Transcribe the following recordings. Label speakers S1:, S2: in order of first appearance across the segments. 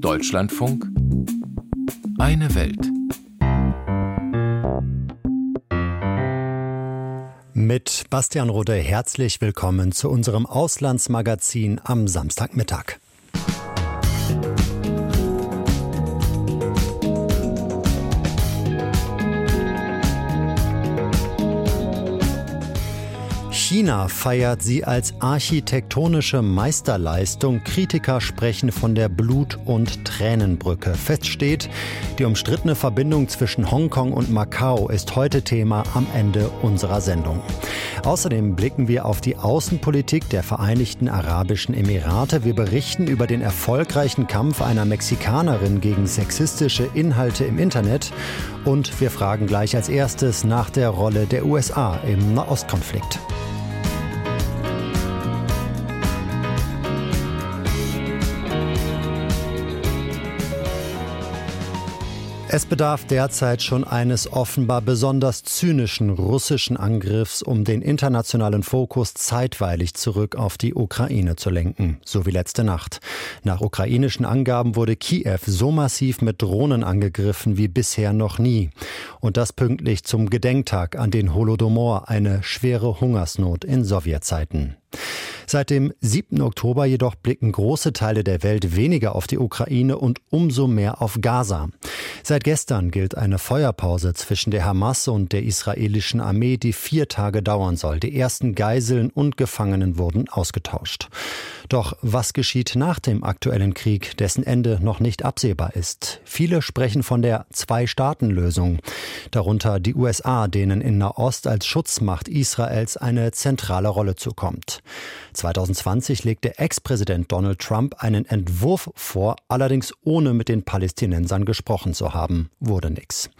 S1: Deutschlandfunk Eine Welt.
S2: Mit Bastian Rode herzlich willkommen zu unserem Auslandsmagazin am Samstagmittag. China feiert sie als architektonische Meisterleistung. Kritiker sprechen von der Blut- und Tränenbrücke. Fest steht, die umstrittene Verbindung zwischen Hongkong und Macau ist heute Thema am Ende unserer Sendung. Außerdem blicken wir auf die Außenpolitik der Vereinigten Arabischen Emirate. Wir berichten über den erfolgreichen Kampf einer Mexikanerin gegen sexistische Inhalte im Internet. Und wir fragen gleich als erstes nach der Rolle der USA im Nahostkonflikt. Es bedarf derzeit schon eines offenbar besonders zynischen russischen Angriffs, um den internationalen Fokus zeitweilig zurück auf die Ukraine zu lenken, so wie letzte Nacht. Nach ukrainischen Angaben wurde Kiew so massiv mit Drohnen angegriffen wie bisher noch nie. Und das pünktlich zum Gedenktag an den Holodomor, eine schwere Hungersnot in Sowjetzeiten. Seit dem 7. Oktober jedoch blicken große Teile der Welt weniger auf die Ukraine und umso mehr auf Gaza. Seit gestern gilt eine Feuerpause zwischen der Hamas und der israelischen Armee, die vier Tage dauern soll. Die ersten Geiseln und Gefangenen wurden ausgetauscht. Doch was geschieht nach dem aktuellen Krieg, dessen Ende noch nicht absehbar ist? Viele sprechen von der Zwei-Staaten-Lösung, darunter die USA, denen in Nahost als Schutzmacht Israels eine zentrale Rolle zukommt. 2020 legte Ex-Präsident Donald Trump einen Entwurf vor, allerdings ohne mit den Palästinensern gesprochen zu haben. Wurde nix.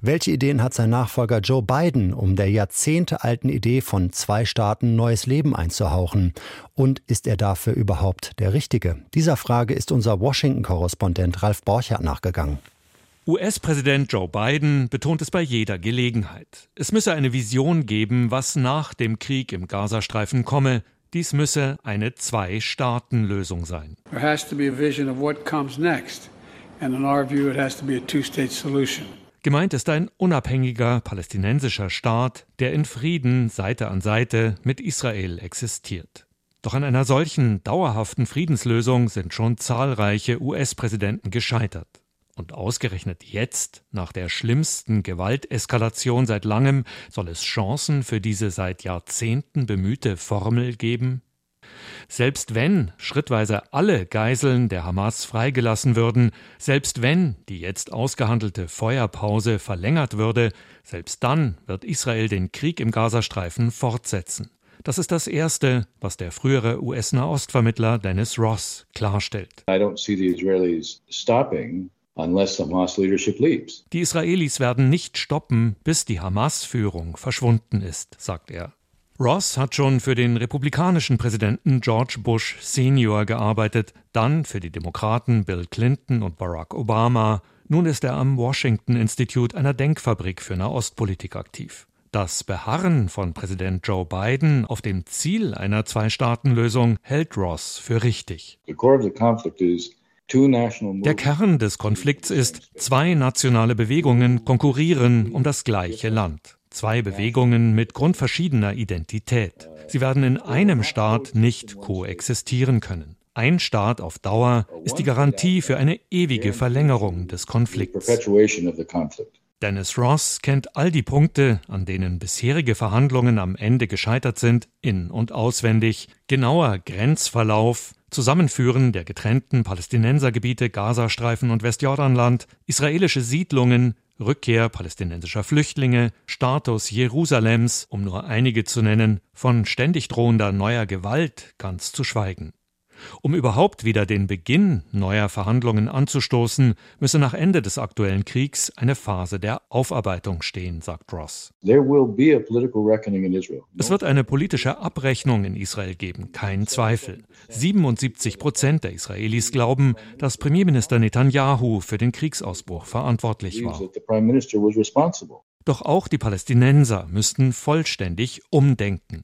S2: Welche Ideen hat sein Nachfolger Joe Biden, um der jahrzehntealten Idee von zwei Staaten neues Leben einzuhauchen? Und ist er dafür überhaupt der Richtige? Dieser Frage ist unser Washington-Korrespondent Ralf Borchardt nachgegangen.
S3: US-Präsident Joe Biden betont es bei jeder Gelegenheit. Es müsse eine Vision geben, was nach dem Krieg im Gazastreifen komme, dies müsse eine Zwei-Staaten-Lösung sein. There has to be a vision of what comes next. And in our view, it has to be a two-state solution. Gemeint ist ein unabhängiger palästinensischer Staat, der in Frieden Seite an Seite mit Israel existiert. Doch an einer solchen dauerhaften Friedenslösung sind schon zahlreiche US-Präsidenten gescheitert. Und ausgerechnet jetzt, nach der schlimmsten Gewalteskalation seit langem, soll es Chancen für diese seit Jahrzehnten bemühte Formel geben? Selbst wenn schrittweise alle Geiseln der Hamas freigelassen würden, selbst wenn die jetzt ausgehandelte Feuerpause verlängert würde, selbst dann wird Israel den Krieg im Gazastreifen fortsetzen. Das ist das Erste, was der frühere US-Nahostvermittler Dennis Ross klarstellt. I don't see the Israelis stopping die Israelis werden nicht stoppen, bis die Hamas-Führung verschwunden ist, sagt er. Ross hat schon für den republikanischen Präsidenten George Bush Senior gearbeitet, dann für die Demokraten Bill Clinton und Barack Obama. Nun ist er am Washington Institute einer Denkfabrik für Nahostpolitik aktiv. Das Beharren von Präsident Joe Biden auf dem Ziel einer Zwei-Staaten-Lösung hält Ross für richtig. Der Kern des Konflikts ist, zwei nationale Bewegungen konkurrieren um das gleiche Land. Zwei Bewegungen mit grundverschiedener Identität. Sie werden in einem Staat nicht koexistieren können. Ein Staat auf Dauer ist die Garantie für eine ewige Verlängerung des Konflikts. Dennis Ross kennt all die Punkte, an denen bisherige Verhandlungen am Ende gescheitert sind, in und auswendig. Genauer Grenzverlauf, Zusammenführen der getrennten Palästinensergebiete Gazastreifen und Westjordanland, israelische Siedlungen, Rückkehr palästinensischer Flüchtlinge, Status Jerusalems, um nur einige zu nennen, von ständig drohender neuer Gewalt ganz zu schweigen. Um überhaupt wieder den Beginn neuer Verhandlungen anzustoßen, müsse nach Ende des aktuellen Kriegs eine Phase der Aufarbeitung stehen, sagt Ross. Es wird eine politische Abrechnung in Israel geben, kein Zweifel. 77 Prozent der Israelis glauben, dass Premierminister Netanyahu für den Kriegsausbruch verantwortlich war. Doch auch die Palästinenser müssten vollständig umdenken.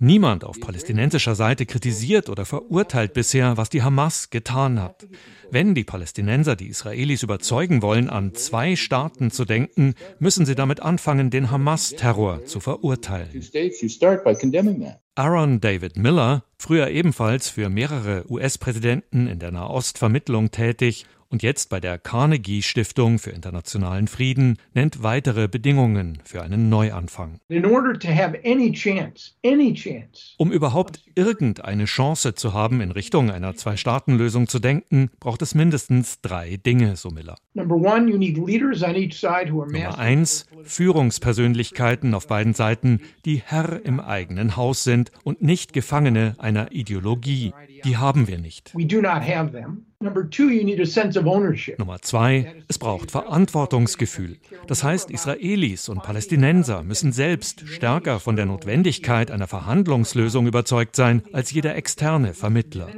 S3: Niemand auf palästinensischer Seite kritisiert oder verurteilt bisher, was die Hamas getan hat. Wenn die Palästinenser die Israelis überzeugen wollen, an zwei Staaten zu denken, müssen sie damit anfangen, den Hamas-Terror zu verurteilen. Aaron David Miller, früher ebenfalls für mehrere US-Präsidenten in der Nahostvermittlung tätig und jetzt bei der Carnegie Stiftung für internationalen Frieden nennt weitere Bedingungen für einen Neuanfang. Um überhaupt irgendeine Chance zu haben, in Richtung einer Zwei-Staaten-Lösung zu denken, braucht es mindestens drei Dinge, so Miller. Nummer eins, Führungspersönlichkeiten auf beiden Seiten, die Herr im eigenen Haus sind und nicht Gefangene einer Ideologie. Die haben wir nicht. Nummer zwei, es braucht Verantwortungsgefühl. Das heißt, Israelis und Palästinenser müssen selbst stärker von der Notwendigkeit einer Verhandlungslösung überzeugt sein als jeder externe Vermittler.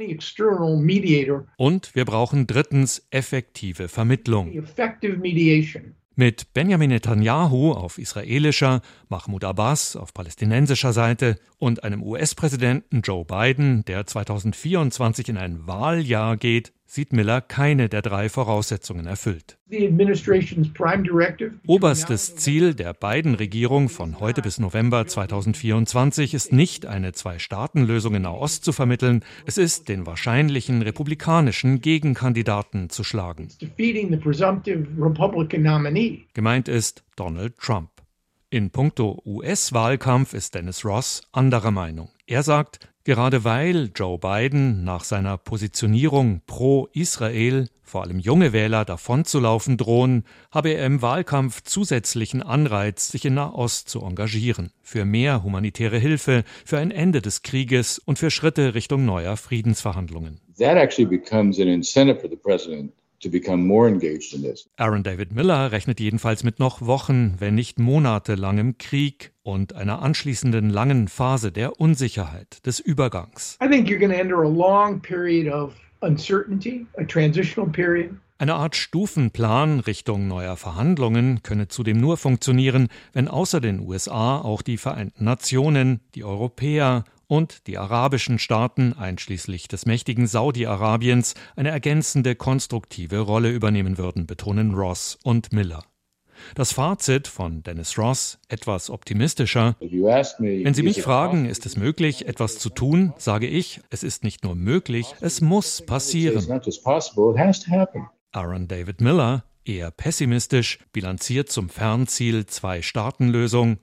S3: Und wir brauchen drittens effektive Vermittlung. Mit Benjamin Netanyahu auf israelischer, Mahmoud Abbas auf palästinensischer Seite und einem US-Präsidenten Joe Biden, der 2024 in ein Wahljahr geht, sieht Miller keine der drei Voraussetzungen erfüllt. Oberstes Ziel der beiden Regierung von heute bis November 2024 ist nicht, eine Zwei-Staaten-Lösung in Nahost zu vermitteln, es ist, den wahrscheinlichen republikanischen Gegenkandidaten zu schlagen. Gemeint ist Donald Trump. In puncto US-Wahlkampf ist Dennis Ross anderer Meinung. Er sagt, Gerade weil Joe Biden nach seiner Positionierung pro Israel vor allem junge Wähler davonzulaufen drohen, habe er im Wahlkampf zusätzlichen Anreiz, sich in Nahost zu engagieren, für mehr humanitäre Hilfe, für ein Ende des Krieges und für Schritte Richtung neuer Friedensverhandlungen. That actually becomes an incentive for the president Aaron David Miller rechnet jedenfalls mit noch Wochen, wenn nicht monatelangem Krieg und einer anschließenden langen Phase der Unsicherheit, des Übergangs. I think you're going to enter a long period of uncertainty, a transitional period. Eine Art Stufenplan Richtung neuer Verhandlungen könne zudem nur funktionieren, wenn außer den USA auch die Vereinten Nationen, die Europäer und die arabischen Staaten einschließlich des mächtigen Saudi-Arabiens eine ergänzende konstruktive Rolle übernehmen würden, betonen Ross und Miller. Das Fazit von Dennis Ross etwas optimistischer. Wenn Sie mich fragen, ist es möglich, etwas zu tun, sage ich, es ist nicht nur möglich, es muss passieren. Aaron David Miller, eher pessimistisch, bilanziert zum Fernziel Zwei-Staaten-Lösung.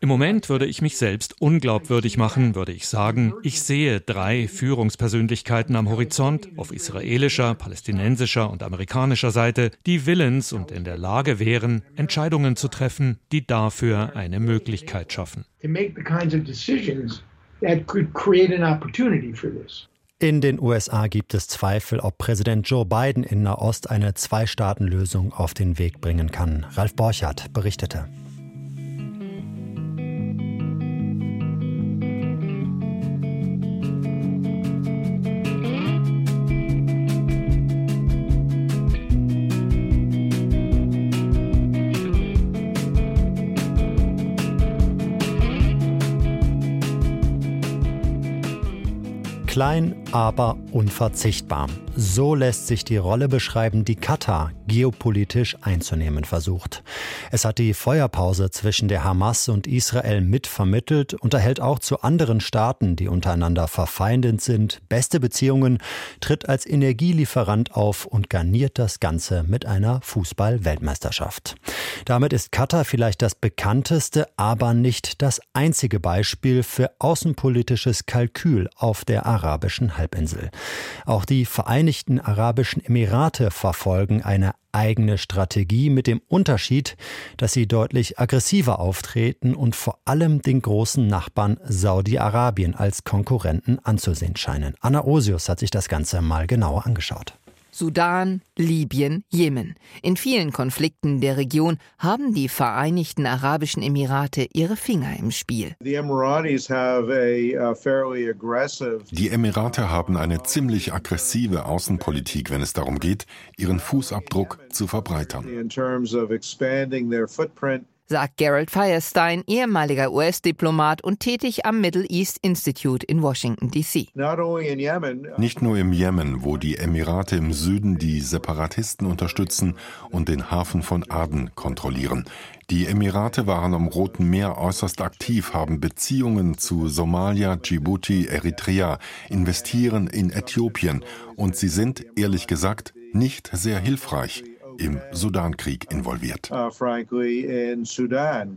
S3: Im Moment würde ich mich selbst unglaubwürdig machen, würde ich sagen, ich sehe drei Führungspersönlichkeiten am Horizont, auf israelischer, palästinensischer und amerikanischer Seite, die willens und in der Lage wären, Entscheidungen zu treffen, die dafür eine Möglichkeit schaffen.
S2: In den USA gibt es Zweifel, ob Präsident Joe Biden in Nahost eine Zwei-Staaten-Lösung auf den Weg bringen kann. Ralf Borchardt berichtete. Klein, aber unverzichtbar. So lässt sich die Rolle beschreiben, die Katar geopolitisch einzunehmen versucht. Es hat die Feuerpause zwischen der Hamas und Israel mitvermittelt, unterhält auch zu anderen Staaten, die untereinander verfeindet sind, beste Beziehungen, tritt als Energielieferant auf und garniert das Ganze mit einer Fußball-Weltmeisterschaft. Damit ist Katar vielleicht das bekannteste, aber nicht das einzige Beispiel für außenpolitisches Kalkül auf der arabischen Halbinsel. Auch die Vereinigten Arabischen Emirate verfolgen eine eigene Strategie mit dem Unterschied, dass sie deutlich aggressiver auftreten und vor allem den großen Nachbarn Saudi-Arabien als Konkurrenten anzusehen scheinen. Anna Osius hat sich das Ganze mal genauer angeschaut.
S4: Sudan, Libyen, Jemen. In vielen Konflikten der Region haben die Vereinigten Arabischen Emirate ihre Finger im Spiel.
S5: Die
S6: Emirate haben eine ziemlich aggressive Außenpolitik, wenn es darum geht, ihren Fußabdruck zu verbreitern
S4: sagt Gerald Firestein, ehemaliger US-Diplomat und tätig am Middle East Institute in Washington, D.C.
S6: Nicht nur im Jemen, wo die Emirate im Süden die Separatisten unterstützen und den Hafen von Aden kontrollieren. Die Emirate waren am Roten Meer äußerst aktiv, haben Beziehungen zu Somalia, Djibouti, Eritrea, investieren in Äthiopien und sie sind, ehrlich gesagt, nicht sehr hilfreich im Sudankrieg involviert. Uh,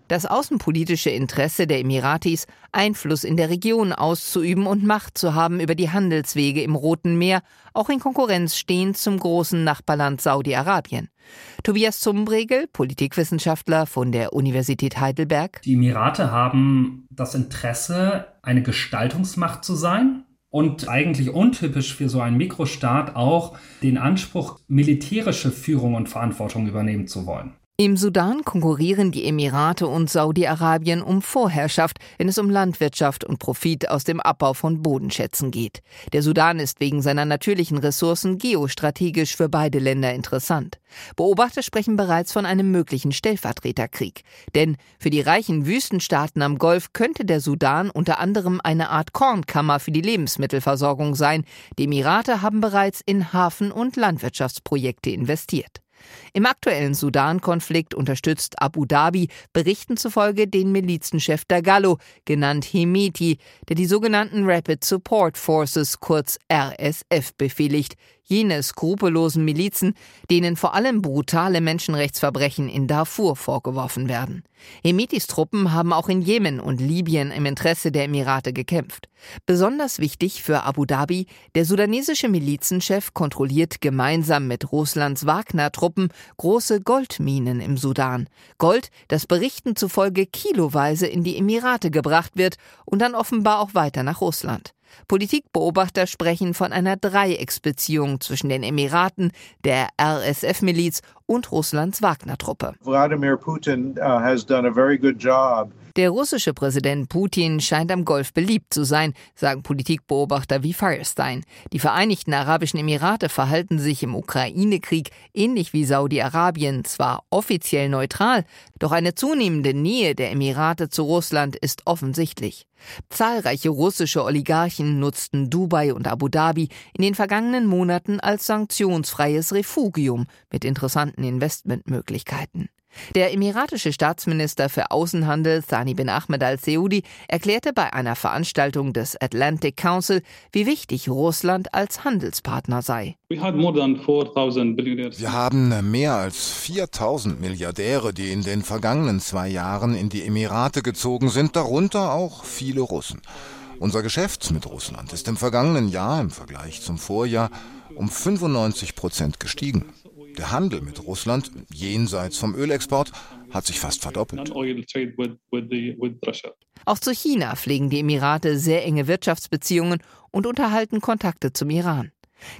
S4: das außenpolitische Interesse der Emiratis, Einfluss in der Region auszuüben und Macht zu haben über die Handelswege im Roten Meer, auch in Konkurrenz stehen zum großen Nachbarland Saudi-Arabien. Tobias Zumbregel, Politikwissenschaftler von der Universität Heidelberg.
S7: Die Emirate haben das Interesse, eine Gestaltungsmacht zu sein, und eigentlich untypisch für so einen Mikrostaat auch den Anspruch, militärische Führung und Verantwortung übernehmen zu wollen.
S4: Im Sudan konkurrieren die Emirate und Saudi-Arabien um Vorherrschaft, wenn es um Landwirtschaft und Profit aus dem Abbau von Bodenschätzen geht. Der Sudan ist wegen seiner natürlichen Ressourcen geostrategisch für beide Länder interessant. Beobachter sprechen bereits von einem möglichen Stellvertreterkrieg. Denn für die reichen Wüstenstaaten am Golf könnte der Sudan unter anderem eine Art Kornkammer für die Lebensmittelversorgung sein. Die Emirate haben bereits in Hafen- und Landwirtschaftsprojekte investiert. Im aktuellen Sudan-Konflikt unterstützt Abu Dhabi Berichten zufolge den Milizenchef Dagalo, genannt Hemeti, der die sogenannten Rapid Support Forces, kurz RSF, befehligt jene skrupellosen Milizen, denen vor allem brutale Menschenrechtsverbrechen in Darfur vorgeworfen werden. Hemitis Truppen haben auch in Jemen und Libyen im Interesse der Emirate gekämpft. Besonders wichtig für Abu Dhabi, der sudanesische Milizenchef kontrolliert gemeinsam mit Russlands Wagner-Truppen große Goldminen im Sudan. Gold, das Berichten zufolge kiloweise in die Emirate gebracht wird und dann offenbar auch weiter nach Russland. Politikbeobachter sprechen von einer Dreiecksbeziehung zwischen den Emiraten, der RSF-Miliz und Russlands Wagner-Truppe.
S5: Wladimir Putin uh, has done a very good job
S4: der russische Präsident Putin scheint am Golf beliebt zu sein, sagen Politikbeobachter wie Firestein. Die Vereinigten Arabischen Emirate verhalten sich im Ukraine-Krieg ähnlich wie Saudi-Arabien zwar offiziell neutral, doch eine zunehmende Nähe der Emirate zu Russland ist offensichtlich. Zahlreiche russische Oligarchen nutzten Dubai und Abu Dhabi in den vergangenen Monaten als sanktionsfreies Refugium mit interessanten Investmentmöglichkeiten. Der emiratische Staatsminister für Außenhandel Thani bin Ahmed al-Seudi erklärte bei einer Veranstaltung des Atlantic Council, wie wichtig Russland als Handelspartner sei.
S8: Wir haben mehr als 4000 Milliardäre, die in den vergangenen zwei Jahren in die Emirate gezogen sind, darunter auch viele Russen. Unser Geschäft mit Russland ist im vergangenen Jahr im Vergleich zum Vorjahr um 95 Prozent gestiegen. Der Handel mit Russland jenseits vom Ölexport hat sich fast verdoppelt.
S4: Auch zu China pflegen die Emirate sehr enge Wirtschaftsbeziehungen und unterhalten Kontakte zum Iran.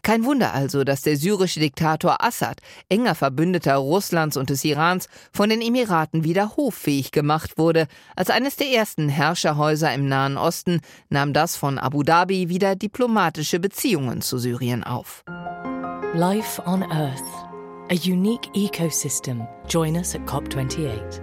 S4: Kein Wunder also, dass der syrische Diktator Assad, enger Verbündeter Russlands und des Irans, von den Emiraten wieder hoffähig gemacht wurde. Als eines der ersten Herrscherhäuser im Nahen Osten nahm das von Abu Dhabi wieder diplomatische Beziehungen zu Syrien auf.
S9: Life on Earth a unique ecosystem. Join us at COP28.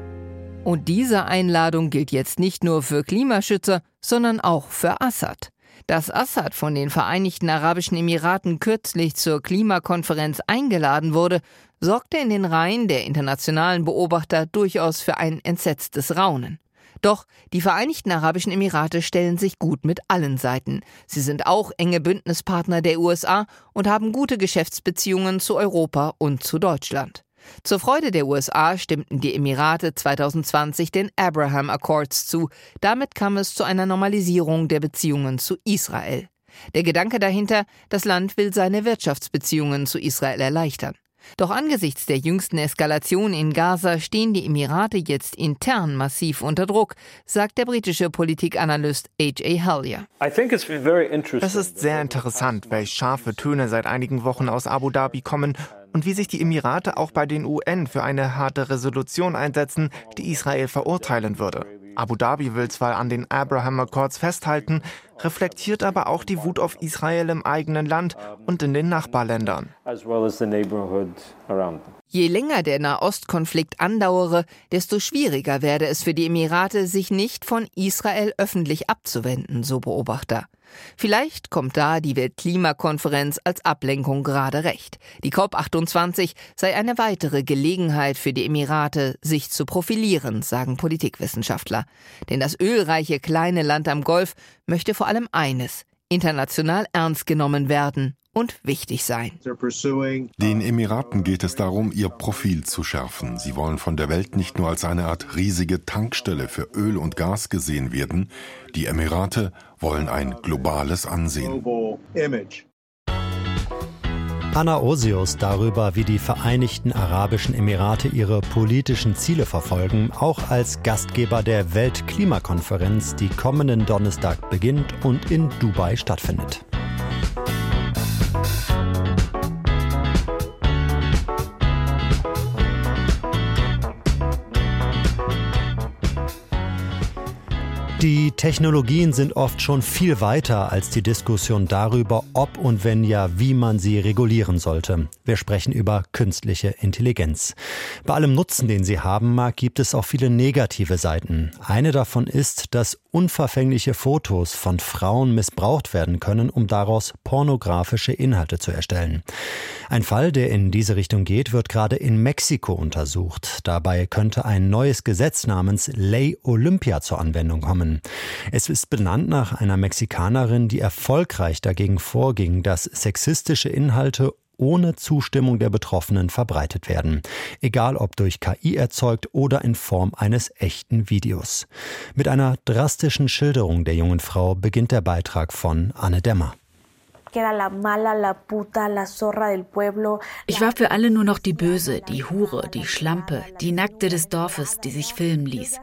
S4: Und diese Einladung gilt jetzt nicht nur für Klimaschützer, sondern auch für Assad. Dass Assad von den Vereinigten Arabischen Emiraten kürzlich zur Klimakonferenz eingeladen wurde, sorgte in den Reihen der internationalen Beobachter durchaus für ein entsetztes Raunen. Doch die Vereinigten Arabischen Emirate stellen sich gut mit allen Seiten. Sie sind auch enge Bündnispartner der USA und haben gute Geschäftsbeziehungen zu Europa und zu Deutschland. Zur Freude der USA stimmten die Emirate 2020 den Abraham Accords zu. Damit kam es zu einer Normalisierung der Beziehungen zu Israel. Der Gedanke dahinter, das Land will seine Wirtschaftsbeziehungen zu Israel erleichtern. Doch angesichts der jüngsten Eskalation in Gaza stehen die Emirate jetzt intern massiv unter Druck, sagt der britische Politikanalyst A.J. Hallier.
S10: Es ist sehr interessant, welch scharfe Töne seit einigen Wochen aus Abu Dhabi kommen und wie sich die Emirate auch bei den UN für eine harte Resolution einsetzen, die Israel verurteilen würde. Abu Dhabi will zwar an den Abraham Accords festhalten, reflektiert aber auch die Wut auf Israel im eigenen Land und in den Nachbarländern.
S4: Je länger der Nahostkonflikt andauere, desto schwieriger werde es für die Emirate, sich nicht von Israel öffentlich abzuwenden, so Beobachter. Vielleicht kommt da die Weltklimakonferenz als Ablenkung gerade recht. Die COP28 sei eine weitere Gelegenheit für die Emirate, sich zu profilieren, sagen Politikwissenschaftler. Denn das ölreiche kleine Land am Golf möchte vor allem eines, international ernst genommen werden und wichtig sein.
S6: Den Emiraten geht es darum, ihr Profil zu schärfen. Sie wollen von der Welt nicht nur als eine Art riesige Tankstelle für Öl und Gas gesehen werden. Die Emirate wollen ein globales Ansehen.
S2: Anna Osius darüber, wie die Vereinigten Arabischen Emirate ihre politischen Ziele verfolgen, auch als Gastgeber der Weltklimakonferenz, die kommenden Donnerstag beginnt und in Dubai stattfindet. Die Technologien sind oft schon viel weiter als die Diskussion darüber, ob und wenn ja, wie man sie regulieren sollte. Wir sprechen über künstliche Intelligenz. Bei allem Nutzen, den sie haben mag, gibt es auch viele negative Seiten. Eine davon ist, dass unverfängliche Fotos von Frauen missbraucht werden können, um daraus pornografische Inhalte zu erstellen. Ein Fall, der in diese Richtung geht, wird gerade in Mexiko untersucht. Dabei könnte ein neues Gesetz namens Ley Olympia zur Anwendung kommen. Es ist benannt nach einer Mexikanerin, die erfolgreich dagegen vorging, dass sexistische Inhalte ohne Zustimmung der Betroffenen verbreitet werden, egal ob durch KI erzeugt oder in Form eines echten Videos. Mit einer drastischen Schilderung der jungen Frau beginnt der Beitrag von Anne Dämmer.
S11: Ich war für alle nur noch die Böse, die Hure, die Schlampe, die Nackte des Dorfes, die sich filmen ließ.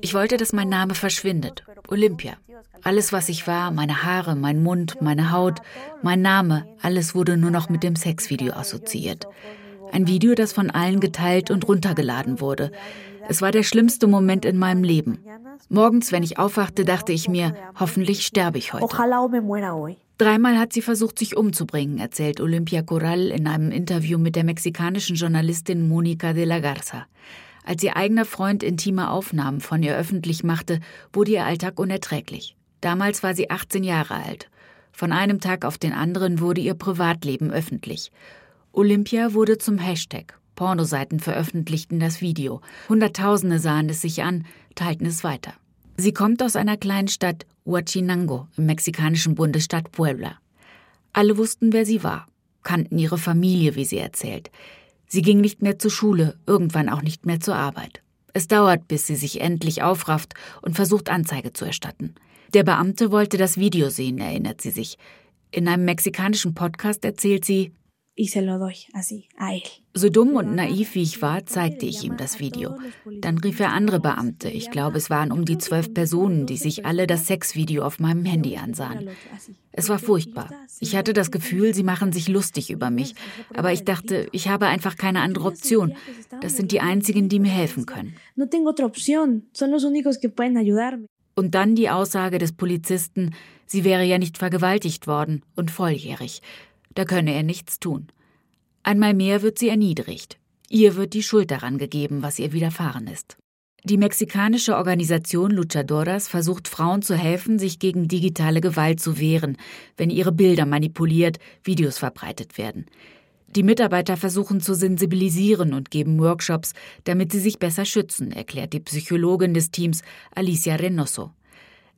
S11: Ich wollte, dass mein Name verschwindet. Olympia. Alles, was ich war, meine Haare, mein Mund, meine Haut, mein Name, alles wurde nur noch mit dem Sexvideo assoziiert. Ein Video, das von allen geteilt und runtergeladen wurde. Es war der schlimmste Moment in meinem Leben. Morgens, wenn ich aufwachte, dachte ich mir, hoffentlich sterbe ich heute. Dreimal hat sie versucht, sich umzubringen, erzählt Olympia Corral in einem Interview mit der mexikanischen Journalistin Mónica de la Garza. Als ihr eigener Freund intime Aufnahmen von ihr öffentlich machte, wurde ihr Alltag unerträglich. Damals war sie 18 Jahre alt. Von einem Tag auf den anderen wurde ihr Privatleben öffentlich. Olympia wurde zum Hashtag. Pornoseiten veröffentlichten das Video. Hunderttausende sahen es sich an, teilten es weiter. Sie kommt aus einer kleinen Stadt Huachinango im mexikanischen Bundesstaat Puebla. Alle wussten, wer sie war, kannten ihre Familie, wie sie erzählt. Sie ging nicht mehr zur Schule, irgendwann auch nicht mehr zur Arbeit. Es dauert, bis sie sich endlich aufrafft und versucht, Anzeige zu erstatten. Der Beamte wollte das Video sehen, erinnert sie sich. In einem mexikanischen Podcast erzählt sie, so dumm und naiv wie ich war, zeigte ich ihm das Video. Dann rief er andere Beamte. Ich glaube, es waren um die zwölf Personen, die sich alle das Sexvideo auf meinem Handy ansahen. Es war furchtbar. Ich hatte das Gefühl, sie machen sich lustig über mich. Aber ich dachte, ich habe einfach keine andere Option. Das sind die einzigen, die mir helfen können. Und dann die Aussage des Polizisten, sie wäre ja nicht vergewaltigt worden und volljährig. Da könne er nichts tun. Einmal mehr wird sie erniedrigt. Ihr wird die Schuld daran gegeben, was ihr widerfahren ist. Die mexikanische Organisation Luchadoras versucht Frauen zu helfen, sich gegen digitale Gewalt zu wehren, wenn ihre Bilder manipuliert, Videos verbreitet werden. Die Mitarbeiter versuchen zu sensibilisieren und geben Workshops, damit sie sich besser schützen, erklärt die Psychologin des Teams Alicia Reynoso.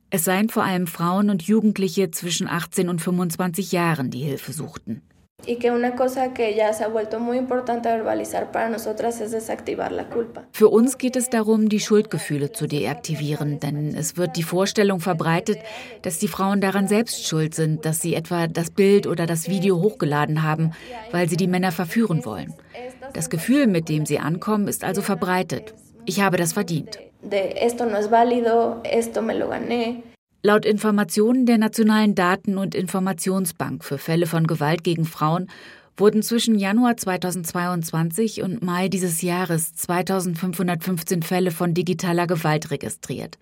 S11: Es seien vor allem Frauen und Jugendliche zwischen 18 und 25 Jahren, die Hilfe suchten. Für uns geht es darum, die Schuldgefühle zu deaktivieren, denn es wird die Vorstellung verbreitet, dass die Frauen daran selbst schuld sind, dass sie etwa das Bild oder das Video hochgeladen haben, weil sie die Männer verführen wollen. Das Gefühl, mit dem sie ankommen, ist also verbreitet. Ich habe das verdient. Laut Informationen der Nationalen Daten- und Informationsbank für Fälle von Gewalt gegen Frauen wurden zwischen Januar 2022 und Mai dieses Jahres 2515 Fälle von digitaler Gewalt registriert.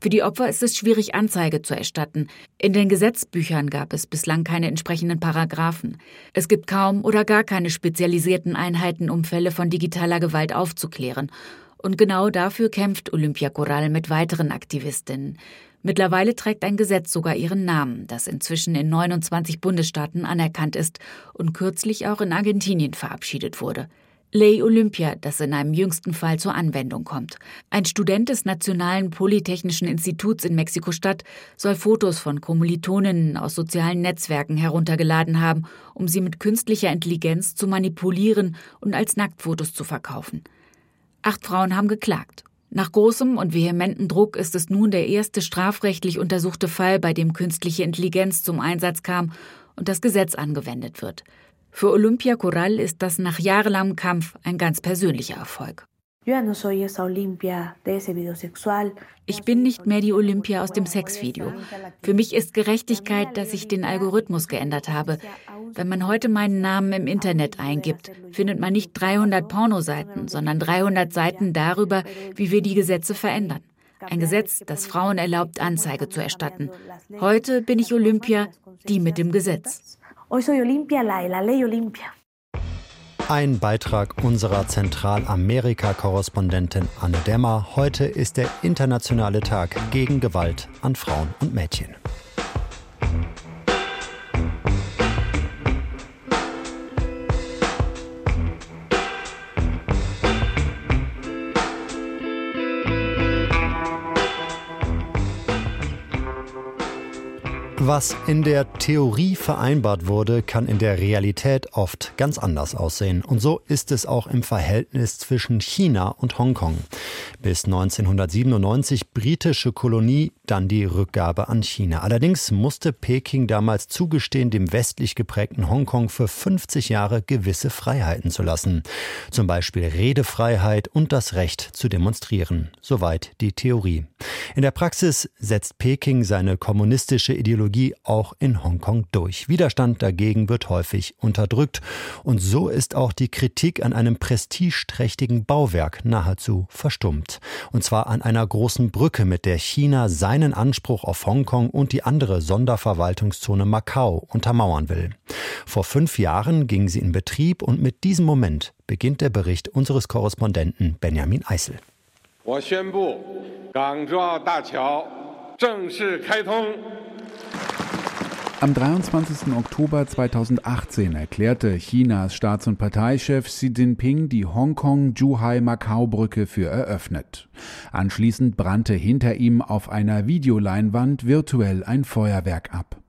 S11: Für die Opfer ist es schwierig, Anzeige zu erstatten. In den Gesetzbüchern gab es bislang keine entsprechenden Paragraphen. Es gibt kaum oder gar keine spezialisierten Einheiten, um Fälle von digitaler Gewalt aufzuklären. Und genau dafür kämpft Olympia Coral mit weiteren Aktivistinnen. Mittlerweile trägt ein Gesetz sogar ihren Namen, das inzwischen in 29 Bundesstaaten anerkannt ist und kürzlich auch in Argentinien verabschiedet wurde. Ley Olympia, das in einem jüngsten Fall zur Anwendung kommt. Ein Student des Nationalen Polytechnischen Instituts in Mexiko-Stadt soll Fotos von Kommilitoninnen aus sozialen Netzwerken heruntergeladen haben, um sie mit künstlicher Intelligenz zu manipulieren und als Nacktfotos zu verkaufen. Acht Frauen haben geklagt. Nach großem und vehementen Druck ist es nun der erste strafrechtlich untersuchte Fall, bei dem künstliche Intelligenz zum Einsatz kam und das Gesetz angewendet wird. Für Olympia Corral ist das nach jahrelangem Kampf ein ganz persönlicher Erfolg. Ich bin nicht mehr die Olympia aus dem Sexvideo. Für mich ist Gerechtigkeit, dass ich den Algorithmus geändert habe. Wenn man heute meinen Namen im Internet eingibt, findet man nicht 300 Pornoseiten, sondern 300 Seiten darüber, wie wir die Gesetze verändern. Ein Gesetz, das Frauen erlaubt, Anzeige zu erstatten. Heute bin ich Olympia, die mit dem Gesetz. Hoy soy Olimpia, la la ley Olimpia.
S2: Ein Beitrag unserer Zentralamerika-Korrespondentin Anne Demmer. Heute ist der internationale Tag gegen Gewalt an Frauen und Mädchen. Was in der Theorie vereinbart wurde, kann in der Realität oft ganz anders aussehen. Und so ist es auch im Verhältnis zwischen China und Hongkong. Bis 1997 britische Kolonie, dann die Rückgabe an China. Allerdings musste Peking damals zugestehen, dem westlich geprägten Hongkong für 50 Jahre gewisse Freiheiten zu lassen. Zum Beispiel Redefreiheit und das Recht zu demonstrieren. Soweit die Theorie. In der Praxis setzt Peking seine kommunistische Ideologie Ideologie auch in Hongkong durch. Widerstand dagegen wird häufig unterdrückt. Und so ist auch die Kritik an einem prestigeträchtigen Bauwerk nahezu verstummt. Und zwar an einer großen Brücke, mit der China seinen Anspruch auf Hongkong und die andere Sonderverwaltungszone Macau untermauern will. Vor fünf Jahren ging sie in Betrieb und mit diesem Moment beginnt der Bericht unseres Korrespondenten Benjamin Eisel. 我
S12: am 23. Oktober 2018 erklärte Chinas Staats- und Parteichef Xi Jinping die Hongkong-Zhuhai-Macau-Brücke für eröffnet. Anschließend brannte hinter ihm auf einer Videoleinwand virtuell ein Feuerwerk ab.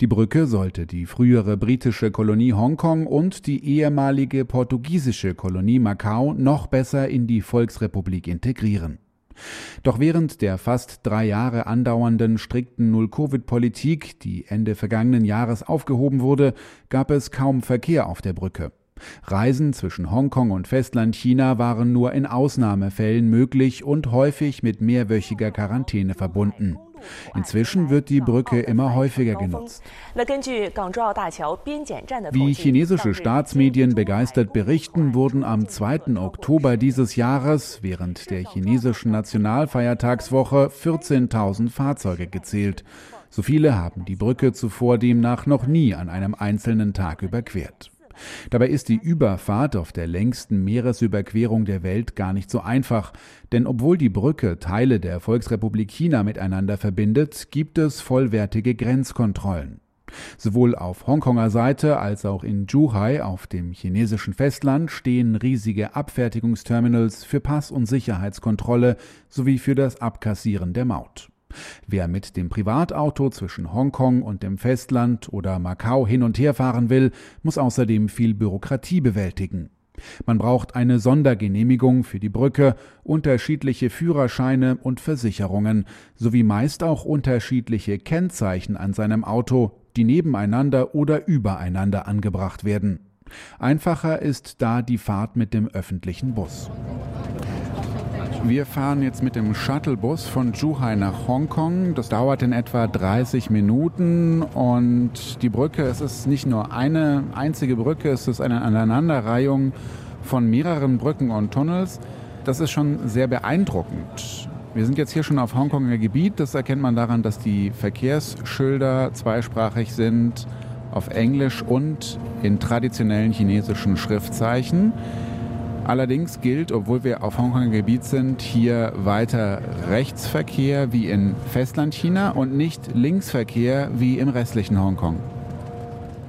S12: Die Brücke sollte die frühere britische Kolonie Hongkong und die ehemalige portugiesische Kolonie Macau noch besser in die Volksrepublik integrieren. Doch während der fast drei Jahre andauernden strikten Null-Covid-Politik, die Ende vergangenen Jahres aufgehoben wurde, gab es kaum Verkehr auf der Brücke. Reisen zwischen Hongkong und Festlandchina waren nur in Ausnahmefällen möglich und häufig mit mehrwöchiger Quarantäne verbunden. Inzwischen wird die Brücke immer häufiger genutzt. Wie chinesische Staatsmedien begeistert berichten, wurden am 2. Oktober dieses Jahres während der chinesischen Nationalfeiertagswoche 14.000 Fahrzeuge gezählt. So viele haben die Brücke zuvor demnach noch nie an einem einzelnen Tag überquert. Dabei ist die Überfahrt auf der längsten Meeresüberquerung der Welt gar nicht so einfach, denn obwohl die Brücke Teile der Volksrepublik China miteinander verbindet, gibt es vollwertige Grenzkontrollen. Sowohl auf Hongkonger Seite als auch in Zhuhai auf dem chinesischen Festland stehen riesige Abfertigungsterminals für Pass- und Sicherheitskontrolle sowie für das Abkassieren der Maut. Wer mit dem Privatauto zwischen Hongkong und dem Festland oder Macau hin und her fahren will, muss außerdem viel Bürokratie bewältigen. Man braucht eine Sondergenehmigung für die Brücke, unterschiedliche Führerscheine und Versicherungen sowie meist auch unterschiedliche Kennzeichen an seinem Auto, die nebeneinander oder übereinander angebracht werden. Einfacher ist da die Fahrt mit dem öffentlichen Bus. Wir fahren jetzt mit dem Shuttlebus von Zhuhai nach Hongkong. Das dauert in etwa 30 Minuten und die Brücke, es ist nicht nur eine einzige Brücke, es ist eine Aneinanderreihung von mehreren Brücken und Tunnels. Das ist schon sehr beeindruckend. Wir sind jetzt hier schon auf Hongkonger Gebiet. Das erkennt man daran, dass die Verkehrsschilder zweisprachig sind, auf Englisch und in traditionellen chinesischen Schriftzeichen. Allerdings gilt, obwohl wir auf Hongkonger Gebiet sind, hier weiter Rechtsverkehr wie in Festlandchina und nicht Linksverkehr wie im restlichen Hongkong.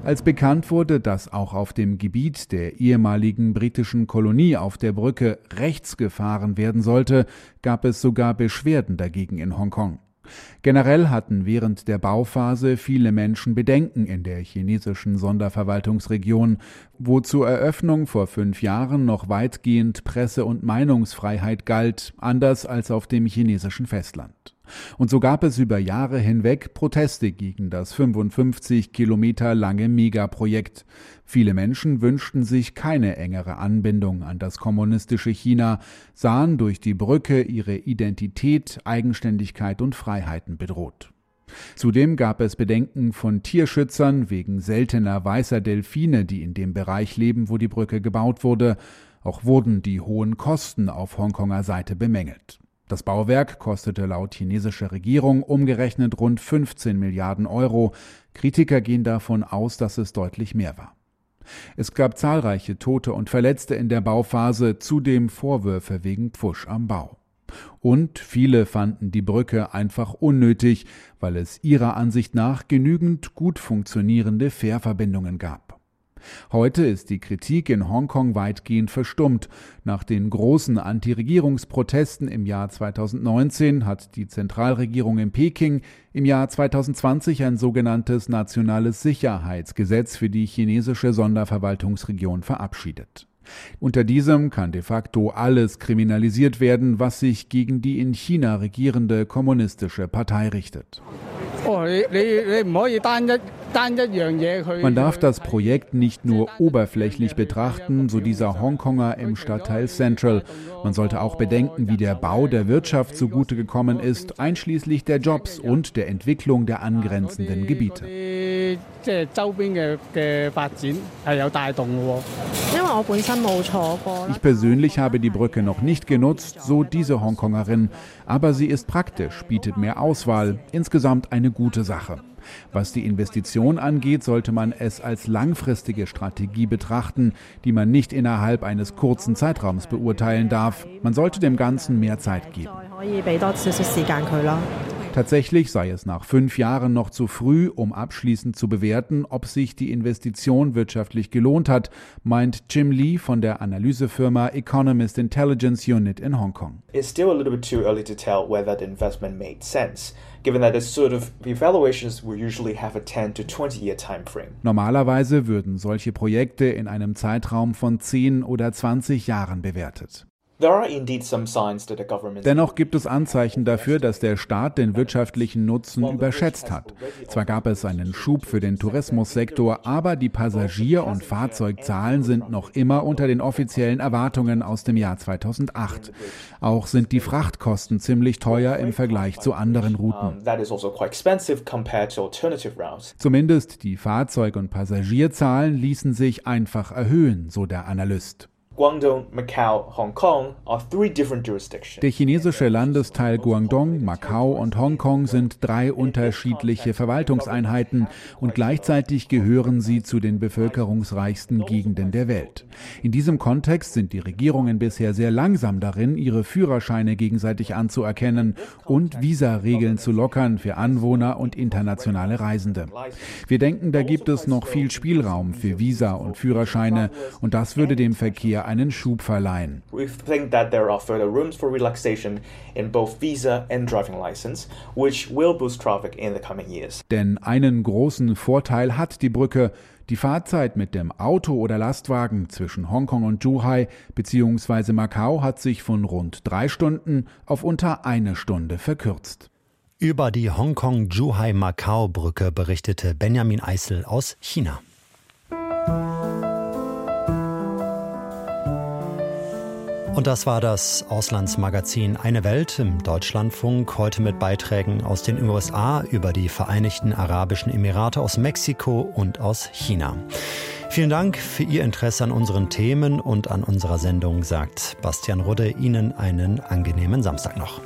S12: Als bekannt wurde, dass auch auf dem Gebiet der ehemaligen britischen Kolonie auf der Brücke rechts gefahren werden sollte, gab es sogar Beschwerden dagegen in Hongkong. Generell hatten während der Bauphase viele Menschen Bedenken in der chinesischen Sonderverwaltungsregion, wo zur Eröffnung vor fünf Jahren noch weitgehend Presse- und Meinungsfreiheit galt, anders als auf dem chinesischen Festland. Und so gab es über Jahre hinweg Proteste gegen das 55 Kilometer lange Megaprojekt. Viele Menschen wünschten sich keine engere Anbindung an das kommunistische China, sahen durch die Brücke ihre Identität, Eigenständigkeit und Freiheiten bedroht. Zudem gab es Bedenken von Tierschützern wegen seltener weißer Delfine, die in dem Bereich leben, wo die Brücke gebaut wurde. Auch wurden die hohen Kosten auf Hongkonger Seite bemängelt. Das Bauwerk kostete laut chinesischer Regierung umgerechnet rund 15 Milliarden Euro. Kritiker gehen davon aus, dass es deutlich mehr war. Es gab zahlreiche Tote und Verletzte in der Bauphase, zudem Vorwürfe wegen Pfusch am Bau. Und viele fanden die Brücke einfach unnötig, weil es ihrer Ansicht nach genügend gut funktionierende Fährverbindungen gab. Heute ist die Kritik in Hongkong weitgehend verstummt. Nach den großen Anti-Regierungsprotesten im Jahr 2019 hat die Zentralregierung in Peking im Jahr 2020 ein sogenanntes nationales Sicherheitsgesetz für die chinesische Sonderverwaltungsregion verabschiedet. Unter diesem kann de facto alles kriminalisiert werden, was sich gegen die in China regierende kommunistische Partei richtet. Man darf das Projekt nicht nur oberflächlich betrachten, so dieser Hongkonger im Stadtteil Central. Man sollte auch bedenken, wie der Bau der Wirtschaft zugute gekommen ist, einschließlich der Jobs und der Entwicklung der angrenzenden Gebiete. Ich persönlich habe die Brücke noch nicht genutzt, so diese Hongkongerin, aber sie ist praktisch, bietet mehr Auswahl, insgesamt eine gute Sache. Was die Investition angeht, sollte man es als langfristige Strategie betrachten, die man nicht innerhalb eines kurzen Zeitraums beurteilen darf. Man sollte dem Ganzen mehr Zeit geben. Tatsächlich sei es nach fünf Jahren noch zu früh, um abschließend zu bewerten, ob sich die Investition wirtschaftlich gelohnt hat, meint Jim Lee von der Analysefirma Economist Intelligence Unit in Hongkong. It's still a little bit too early to tell whether the investment made sense. Given that this sort of evaluations will usually have a 10 to 20 year time frame. Normalerweise würden solche Projekte in einem Zeitraum von 10 oder 20 Jahren bewertet. Dennoch gibt es Anzeichen dafür, dass der Staat den wirtschaftlichen Nutzen überschätzt hat. Zwar gab es einen Schub für den Tourismussektor, aber die Passagier- und Fahrzeugzahlen sind noch immer unter den offiziellen Erwartungen aus dem Jahr 2008. Auch sind die Frachtkosten ziemlich teuer im Vergleich zu anderen Routen. Also Zumindest die Fahrzeug- und Passagierzahlen ließen sich einfach erhöhen, so der Analyst. Guangdong, Macau, Hong Kong are three different jurisdictions. Der chinesische Landesteil Guangdong, Macau und Hongkong sind drei unterschiedliche Verwaltungseinheiten und gleichzeitig gehören sie zu den bevölkerungsreichsten Gegenden der Welt. In diesem Kontext sind die Regierungen bisher sehr langsam darin, ihre Führerscheine gegenseitig anzuerkennen und Visaregeln zu lockern für Anwohner und internationale Reisende. Wir denken, da gibt es noch viel Spielraum für Visa und Führerscheine und das würde dem Verkehr Brücke einen Schub verleihen.
S13: We think that there are further rooms for relaxation in both visa and driving license, which will boost traffic in the coming years.
S12: Denn einen großen Vorteil hat die Brücke. Die Fahrzeit mit dem Auto oder Lastwagen zwischen Hongkong und Zhuhai bzw. Macau hat sich von rund drei Stunden auf unter eine Stunde verkürzt.
S2: Über die Hongkong-Zhuhai-Macau-Brücke berichtete Benjamin Eisel aus China. Und das war das Auslandsmagazin Eine Welt im Deutschlandfunk, heute mit Beiträgen aus den USA über die Vereinigten Arabischen Emirate, aus Mexiko und aus China. Vielen Dank für Ihr Interesse an unseren Themen und an unserer Sendung, sagt Bastian Rudde. Ihnen einen angenehmen Samstag noch.